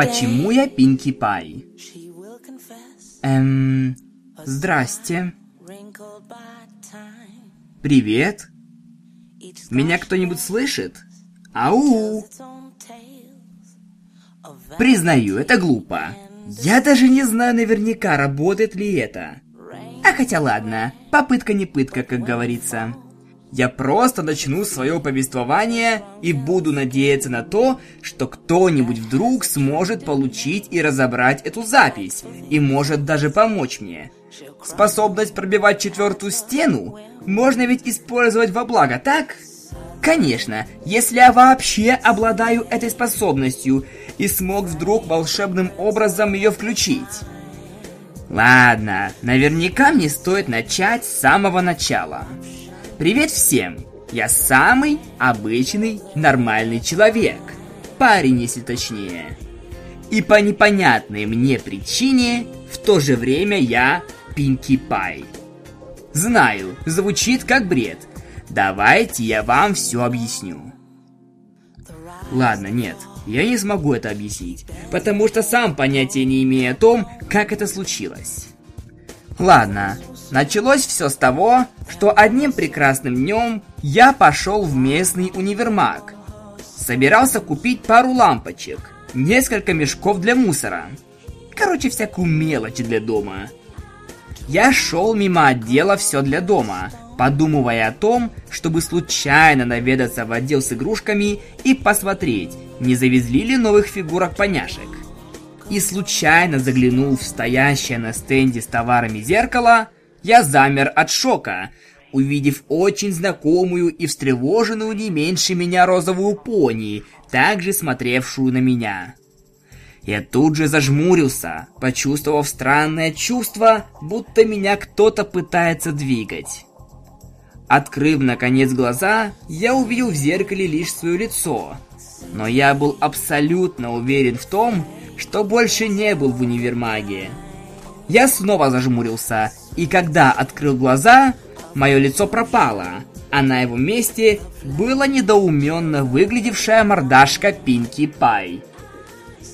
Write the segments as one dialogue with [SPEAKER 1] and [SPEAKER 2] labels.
[SPEAKER 1] Почему я Пинки Пай? Эм... Здрасте. Привет. Меня кто-нибудь слышит? Ау! Признаю, это глупо. Я даже не знаю наверняка, работает ли это. А хотя ладно, попытка не пытка, как говорится. Я просто начну свое повествование и буду надеяться на то, что кто-нибудь вдруг сможет получить и разобрать эту запись, и может даже помочь мне. Способность пробивать четвертую стену можно ведь использовать во благо, так? Конечно, если я вообще обладаю этой способностью и смог вдруг волшебным образом ее включить. Ладно, наверняка мне стоит начать с самого начала. Привет всем! Я самый обычный нормальный человек. Парень, если точнее. И по непонятной мне причине, в то же время я Пинки Пай. Знаю, звучит как бред. Давайте я вам все объясню. Ладно, нет, я не смогу это объяснить, потому что сам понятия не имею о том, как это случилось. Ладно, началось все с того, что одним прекрасным днем я пошел в местный универмаг. Собирался купить пару лампочек, несколько мешков для мусора. Короче, всякую мелочь для дома. Я шел мимо отдела «Все для дома», подумывая о том, чтобы случайно наведаться в отдел с игрушками и посмотреть, не завезли ли новых фигурок поняшек. И случайно заглянул в стоящее на стенде с товарами зеркало, я замер от шока, увидев очень знакомую и встревоженную не меньше меня розовую пони, также смотревшую на меня. Я тут же зажмурился, почувствовав странное чувство, будто меня кто-то пытается двигать. Открыв, наконец, глаза, я увидел в зеркале лишь свое лицо. Но я был абсолютно уверен в том, что больше не был в универмаге. Я снова зажмурился, и когда открыл глаза, мое лицо пропало, а на его месте была недоуменно выглядевшая мордашка Пинки Пай.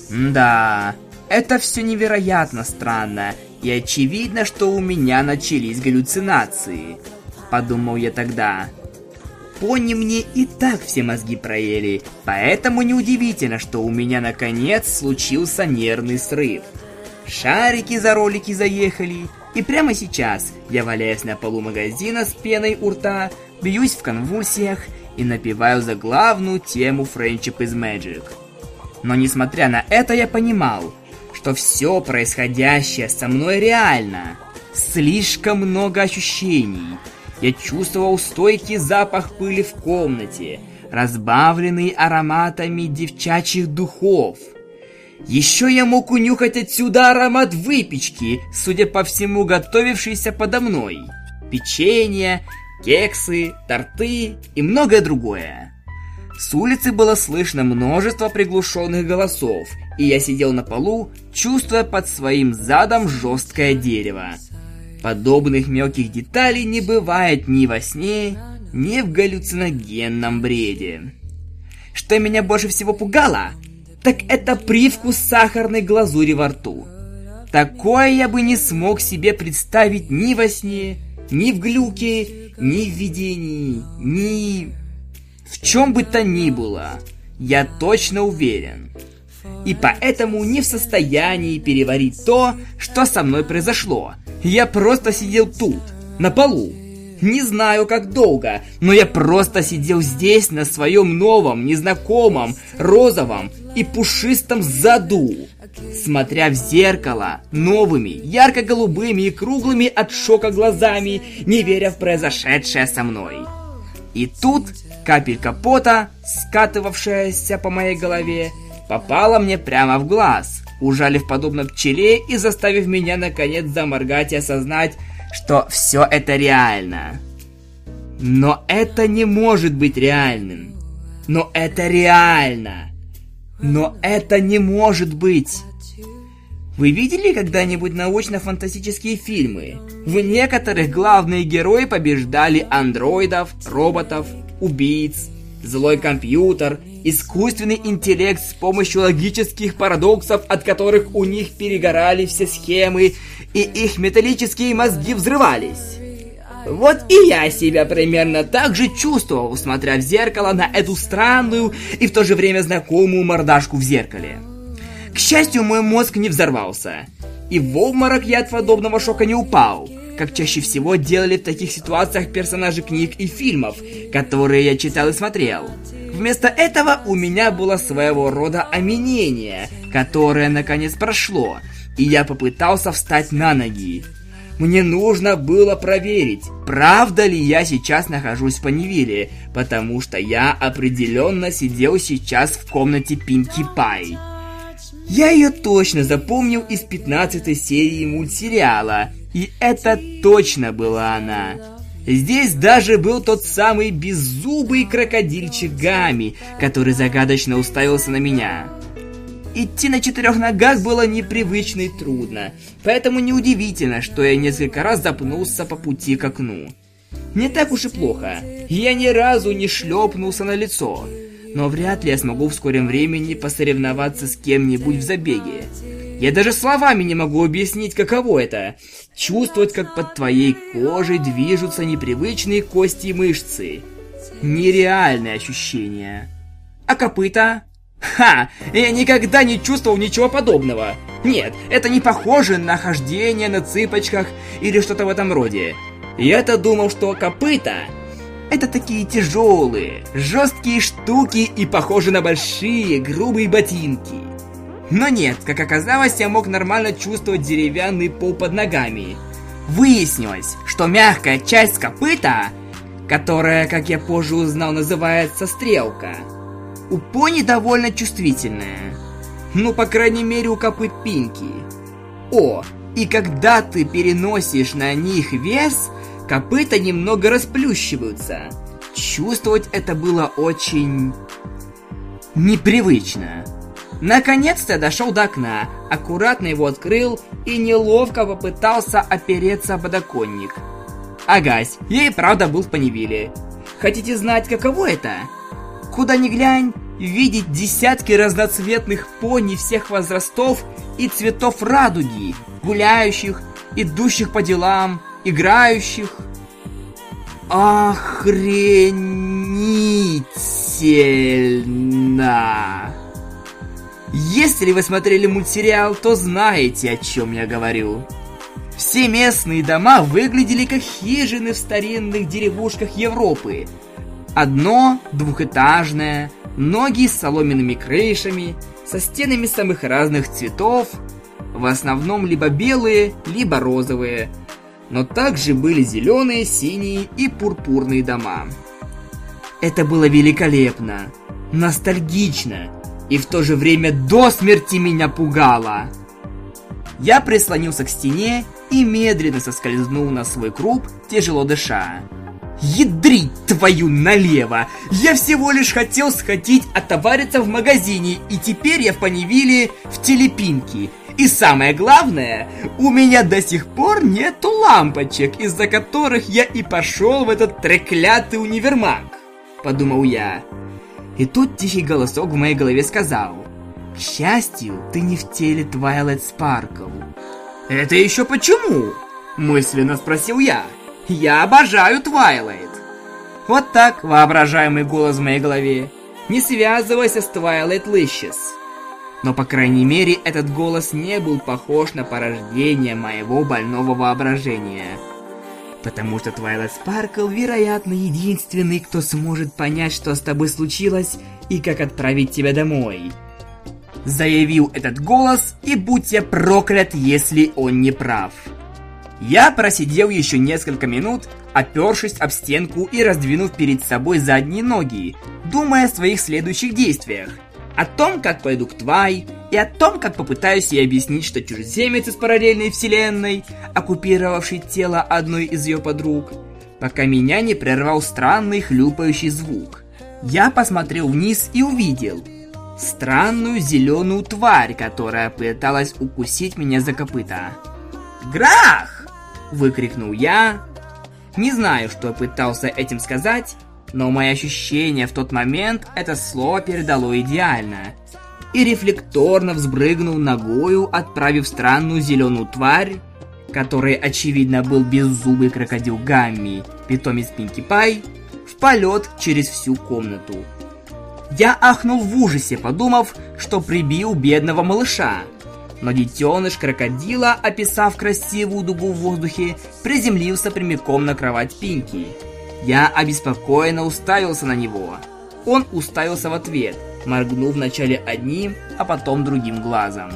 [SPEAKER 1] Да, это все невероятно странно, и очевидно, что у меня начались галлюцинации – подумал я тогда. Пони мне и так все мозги проели, поэтому неудивительно, что у меня наконец случился нервный срыв. Шарики за ролики заехали, и прямо сейчас я валяюсь на полу магазина с пеной у рта, бьюсь в конвульсиях и напеваю за главную тему Friendship is Magic. Но несмотря на это, я понимал, что все происходящее со мной реально. Слишком много ощущений, я чувствовал стойкий запах пыли в комнате, разбавленный ароматами девчачьих духов. Еще я мог унюхать отсюда аромат выпечки, судя по всему, готовившейся подо мной. Печенье, кексы, торты и многое другое. С улицы было слышно множество приглушенных голосов, и я сидел на полу, чувствуя под своим задом жесткое дерево. Подобных мелких деталей не бывает ни во сне, ни в галлюциногенном бреде. Что меня больше всего пугало, так это привкус сахарной глазури во рту. Такое я бы не смог себе представить ни во сне, ни в глюке, ни в видении, ни... В чем бы то ни было, я точно уверен. И поэтому не в состоянии переварить то, что со мной произошло – я просто сидел тут, на полу. Не знаю, как долго, но я просто сидел здесь, на своем новом, незнакомом, розовом и пушистом заду, смотря в зеркало новыми, ярко-голубыми и круглыми от шока глазами, не веря в произошедшее со мной. И тут капелька пота, скатывавшаяся по моей голове, попала мне прямо в глаз – ужалив подобно пчеле и заставив меня наконец заморгать и осознать, что все это реально. Но это не может быть реальным. Но это реально. Но это не может быть. Вы видели когда-нибудь научно-фантастические фильмы? В некоторых главные герои побеждали андроидов, роботов, убийц, злой компьютер искусственный интеллект с помощью логических парадоксов, от которых у них перегорали все схемы, и их металлические мозги взрывались. Вот и я себя примерно так же чувствовал, смотря в зеркало на эту странную и в то же время знакомую мордашку в зеркале. К счастью, мой мозг не взорвался. И в обморок я от подобного шока не упал, как чаще всего делали в таких ситуациях персонажи книг и фильмов, которые я читал и смотрел. Вместо этого у меня было своего рода оменение, которое наконец прошло, и я попытался встать на ноги. Мне нужно было проверить, правда ли я сейчас нахожусь в Панивиле, потому что я определенно сидел сейчас в комнате Пинки Пай. Я ее точно запомнил из 15 серии мультсериала, и это точно была она. Здесь даже был тот самый беззубый крокодильчик Гами, который загадочно уставился на меня. Идти на четырех ногах было непривычно и трудно, поэтому неудивительно, что я несколько раз запнулся по пути к окну. Не так уж и плохо, я ни разу не шлепнулся на лицо, но вряд ли я смогу в скором времени посоревноваться с кем-нибудь в забеге. Я даже словами не могу объяснить, каково это. Чувствовать, как под твоей кожей движутся непривычные кости и мышцы. Нереальное ощущение. А копыта? Ха! Я никогда не чувствовал ничего подобного. Нет, это не похоже на хождение на цыпочках или что-то в этом роде. Я-то думал, что копыта это такие тяжелые, жесткие штуки и похожи на большие, грубые ботинки. Но нет, как оказалось, я мог нормально чувствовать деревянный пол под ногами. Выяснилось, что мягкая часть копыта, которая, как я позже узнал, называется стрелка, у пони довольно чувствительная. Ну, по крайней мере, у копыт Пинки. О, и когда ты переносишь на них вес, копыта немного расплющиваются. Чувствовать это было очень... непривычно. Наконец-то дошел до окна, аккуратно его открыл и неловко попытался опереться о подоконник. Агась, я и правда был в Панивиле. Хотите знать, каково это? Куда ни глянь, видеть десятки разноцветных пони всех возрастов и цветов радуги, гуляющих, идущих по делам, играющих. Охренительно! Если вы смотрели мультсериал, то знаете, о чем я говорю. Все местные дома выглядели как хижины в старинных деревушках Европы – Одно двухэтажное, ноги с соломенными крышами, со стенами самых разных цветов, в основном либо белые, либо розовые, но также были зеленые, синие и пурпурные дома. Это было великолепно, ностальгично и в то же время до смерти меня пугало. Я прислонился к стене и медленно соскользнул на свой круг, тяжело дыша. Ядрить твою налево! Я всего лишь хотел сходить отовариться в магазине, и теперь я в Панивиле в телепинке. И самое главное, у меня до сих пор нету лампочек, из-за которых я и пошел в этот треклятый универмаг. Подумал я. И тут тихий голосок в моей голове сказал. К счастью, ты не в теле Twilight Sparkle. Это еще почему? Мысленно спросил я. Я обожаю Твайлайт. Вот так, воображаемый голос в моей голове. Не связывайся с Twilight Licious. Но, по крайней мере, этот голос не был похож на порождение моего больного воображения. Потому что Twilight Sparkle, вероятно, единственный, кто сможет понять, что с тобой случилось и как отправить тебя домой. Заявил этот голос, и будь я проклят, если он не прав. Я просидел еще несколько минут, опершись об стенку и раздвинув перед собой задние ноги, думая о своих следующих действиях. О том, как пойду к Твай, и о том, как попытаюсь ей объяснить, что чужеземец из параллельной вселенной, оккупировавший тело одной из ее подруг, пока меня не прервал странный хлюпающий звук. Я посмотрел вниз и увидел странную зеленую тварь, которая пыталась укусить меня за копыта. Грах! Выкрикнул я. Не знаю, что пытался этим сказать, Но мои ощущения в тот момент это слово передало идеально. И рефлекторно взбрыгнул ногою, отправив странную зеленую тварь, которой очевидно был беззубый крокодил Гамми, питомец Пинки Пай, в полет через всю комнату. Я ахнул в ужасе, подумав, что прибил бедного малыша. Но детеныш крокодила, описав красивую дугу в воздухе, приземлился прямиком на кровать Пинки. Я обеспокоенно уставился на него. Он уставился в ответ, моргнув вначале одним, а потом другим глазом.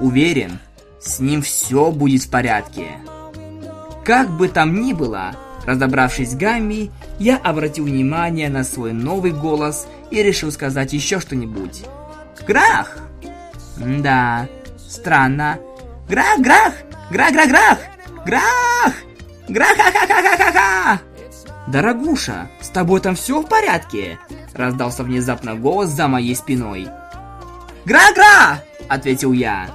[SPEAKER 1] Уверен, с ним все будет в порядке. Как бы там ни было, разобравшись с Гамми, я обратил внимание на свой новый голос и решил сказать еще что-нибудь. «Грах!» «Да, странно. Грах, грах! Грах, грах, грах! Грах! Грах, ха ха ха ха ха «Дорогуша, с тобой там все в порядке?» Раздался внезапно голос за моей спиной. «Гра-гра!» — ответил я.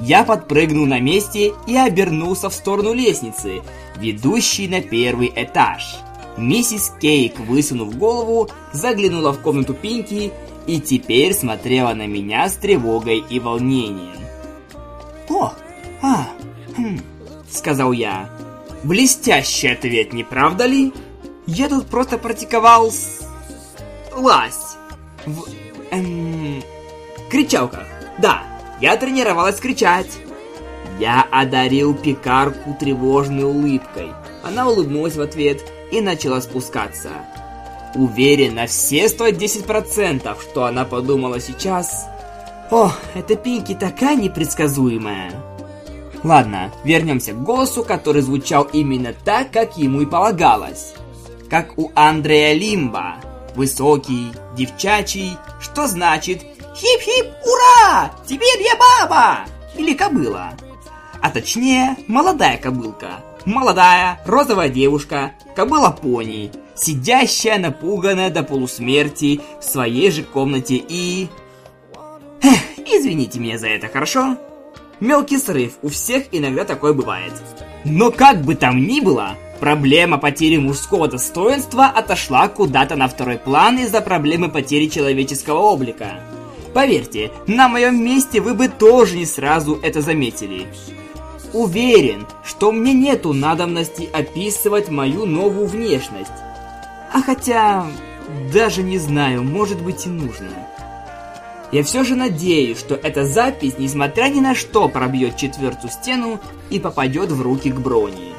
[SPEAKER 1] Я подпрыгнул на месте и обернулся в сторону лестницы, ведущей на первый этаж. Миссис Кейк, высунув голову, заглянула в комнату Пинки и теперь смотрела на меня с тревогой и волнением. «О, а, хм», — сказал я. «Блестящий ответ, не правда ли? Я тут просто практиковал с... ласть в... эм... кричалках. Да, я тренировалась кричать». Я одарил пекарку тревожной улыбкой. Она улыбнулась в ответ и начала спускаться. Уверен на все 110%, что она подумала сейчас. О, эта Пинки такая непредсказуемая. Ладно, вернемся к голосу, который звучал именно так, как ему и полагалось. Как у Андрея Лимба. Высокий, девчачий, что значит «Хип-хип, ура! Теперь я баба!» Или кобыла. А точнее, молодая кобылка. Молодая, розовая девушка, кобыла-пони, сидящая напуганная до полусмерти в своей же комнате и... Эх, извините меня за это, хорошо? Мелкий срыв, у всех иногда такое бывает. Но как бы там ни было, проблема потери мужского достоинства отошла куда-то на второй план из-за проблемы потери человеческого облика. Поверьте, на моем месте вы бы тоже не сразу это заметили. Уверен, что мне нету надобности описывать мою новую внешность. А хотя, даже не знаю, может быть и нужно. Я все же надеюсь, что эта запись, несмотря ни на что, пробьет четвертую стену и попадет в руки к Брони.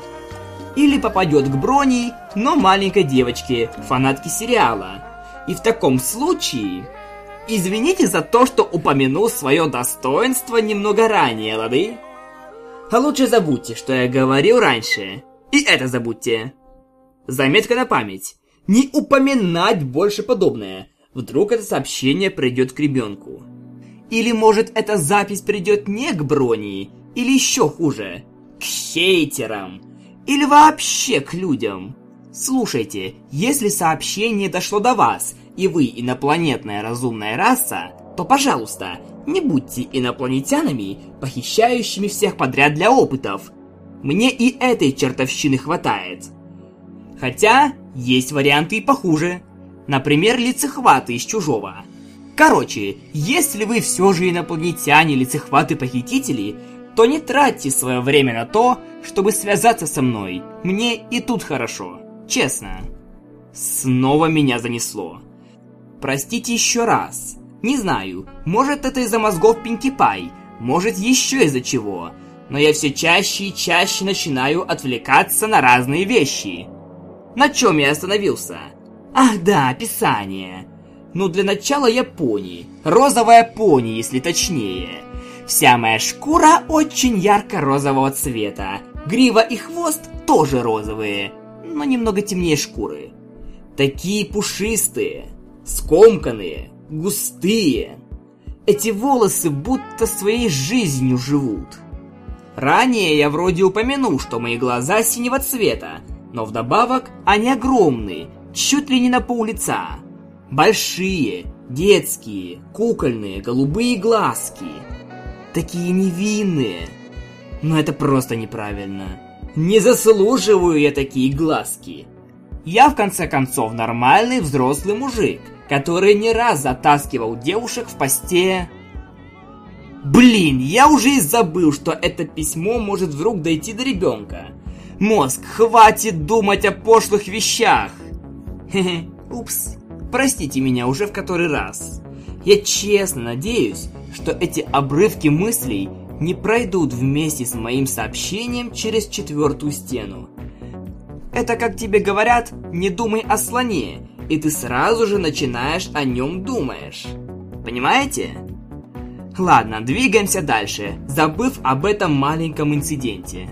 [SPEAKER 1] Или попадет к Брони, но маленькой девочке, фанатке сериала. И в таком случае... Извините за то, что упомянул свое достоинство немного ранее, лады? А лучше забудьте, что я говорил раньше. И это забудьте. Заметка на память. Не упоминать больше подобное. Вдруг это сообщение придет к ребенку. Или может эта запись придет не к Брони, или еще хуже, к хейтерам. Или вообще к людям. Слушайте, если сообщение дошло до вас, и вы инопланетная разумная раса, то, пожалуйста, не будьте инопланетянами, похищающими всех подряд для опытов. Мне и этой чертовщины хватает. Хотя, есть варианты и похуже. Например, лицехваты из чужого. Короче, если вы все же инопланетяне, лицехваты-похитители, то не тратьте свое время на то, чтобы связаться со мной. Мне и тут хорошо. Честно. Снова меня занесло. Простите еще раз. Не знаю, может это из-за мозгов Пинки Пай, может еще из-за чего. Но я все чаще и чаще начинаю отвлекаться на разные вещи. На чем я остановился? Ах да, описание. Ну, для начала я пони. Розовая пони, если точнее. Вся моя шкура очень ярко-розового цвета. Грива и хвост тоже розовые, но немного темнее шкуры. Такие пушистые, скомканные, густые. Эти волосы будто своей жизнью живут. Ранее я вроде упомянул, что мои глаза синего цвета, но вдобавок они огромные, чуть ли не на пол лица. Большие, детские, кукольные, голубые глазки. Такие невинные. Но это просто неправильно. Не заслуживаю я такие глазки. Я, в конце концов, нормальный взрослый мужик, который не раз затаскивал девушек в посте... Блин, я уже и забыл, что это письмо может вдруг дойти до ребенка. Мозг, хватит думать о пошлых вещах. Хе-хе, упс. Простите меня уже в который раз. Я честно надеюсь, что эти обрывки мыслей не пройдут вместе с моим сообщением через четвертую стену. Это как тебе говорят, не думай о слоне, и ты сразу же начинаешь о нем думаешь. Понимаете? Ладно, двигаемся дальше, забыв об этом маленьком инциденте.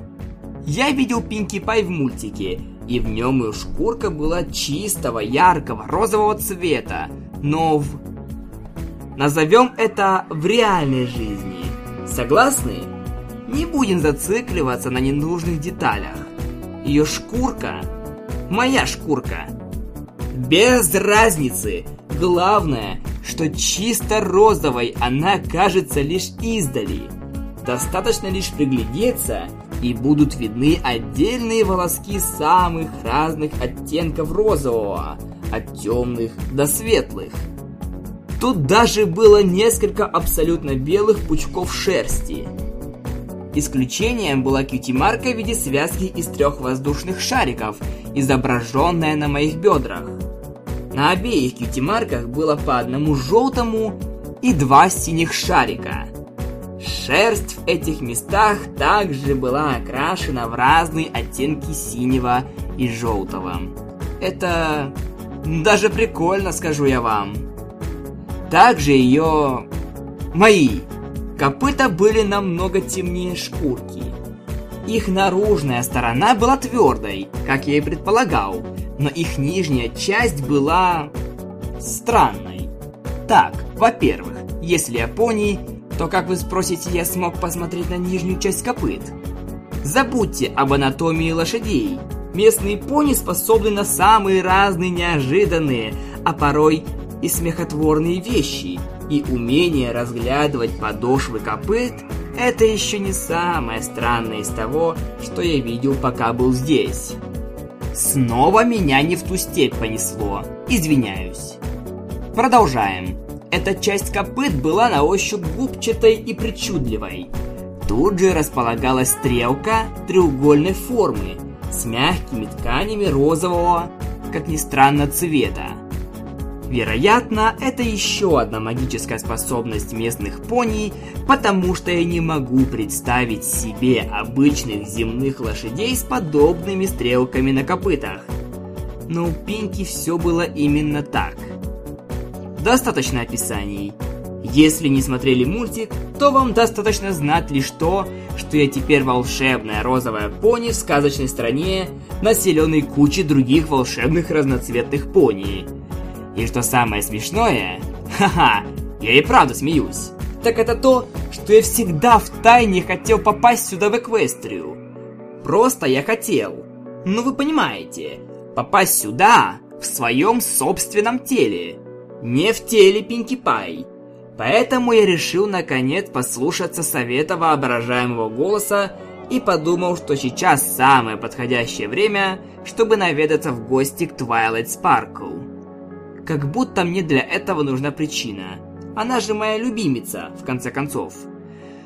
[SPEAKER 1] Я видел Пинки Пай в мультике, и в нем ее шкурка была чистого, яркого, розового цвета, но в... Назовем это в реальной жизни. Согласны? Не будем зацикливаться на ненужных деталях. Ее шкурка – моя шкурка. Без разницы. Главное, что чисто розовой она кажется лишь издали. Достаточно лишь приглядеться, и будут видны отдельные волоски самых разных оттенков розового, от темных до светлых. Тут даже было несколько абсолютно белых пучков шерсти. Исключением была кьюти-марка в виде связки из трех воздушных шариков, изображенная на моих бедрах. На обеих кьюти-марках было по одному желтому и два синих шарика. Шерсть в этих местах также была окрашена в разные оттенки синего и желтого. Это даже прикольно, скажу я вам. Также ее... Мои копыта были намного темнее шкурки. Их наружная сторона была твердой, как я и предполагал, но их нижняя часть была... странной. Так, во-первых, если пони, то как вы спросите, я смог посмотреть на нижнюю часть копыт? Забудьте об анатомии лошадей. Местные пони способны на самые разные неожиданные, а порой и смехотворные вещи, и умение разглядывать подошвы копыт – это еще не самое странное из того, что я видел, пока был здесь. Снова меня не в ту степь понесло. Извиняюсь. Продолжаем. Эта часть копыт была на ощупь губчатой и причудливой. Тут же располагалась стрелка треугольной формы с мягкими тканями розового, как ни странно, цвета. Вероятно, это еще одна магическая способность местных пони, потому что я не могу представить себе обычных земных лошадей с подобными стрелками на копытах. Но у Пинки все было именно так. Достаточно описаний. Если не смотрели мультик, то вам достаточно знать лишь то, что я теперь волшебная розовая пони в сказочной стране, населенной кучей других волшебных разноцветных пони – и что самое смешное, ха-ха, я и правда смеюсь, так это то, что я всегда в тайне хотел попасть сюда в Эквестрию. Просто я хотел. Ну вы понимаете, попасть сюда в своем собственном теле, не в теле Пинки Пай. Поэтому я решил наконец послушаться совета воображаемого голоса и подумал, что сейчас самое подходящее время, чтобы наведаться в гости к Twilight Sparkle. Как будто мне для этого нужна причина. Она же моя любимица, в конце концов.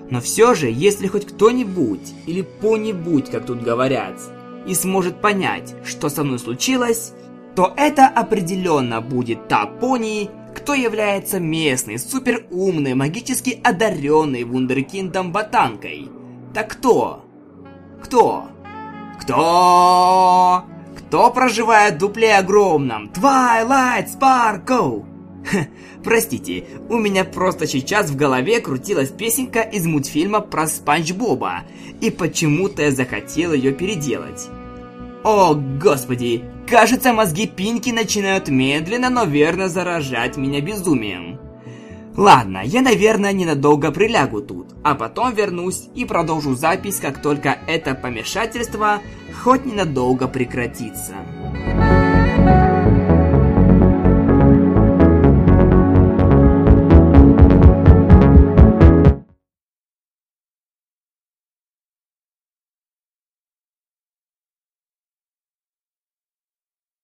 [SPEAKER 1] Но все же, если хоть кто-нибудь, или по-нибудь, как тут говорят, и сможет понять, что со мной случилось, то это определенно будет та пони, кто является местной, суперумной, магически одаренной вундеркиндом ботанкой. Так кто? Кто? Кто? Кто проживает в дупле огромном? Twilight Sparkle! Ха, простите, у меня просто сейчас в голове крутилась песенка из мультфильма про Спанч Боба, и почему-то я захотел ее переделать. О, господи, кажется, мозги Пинки начинают медленно, но верно заражать меня безумием. Ладно, я, наверное, ненадолго прилягу тут, а потом вернусь и продолжу запись, как только это помешательство хоть ненадолго прекратится.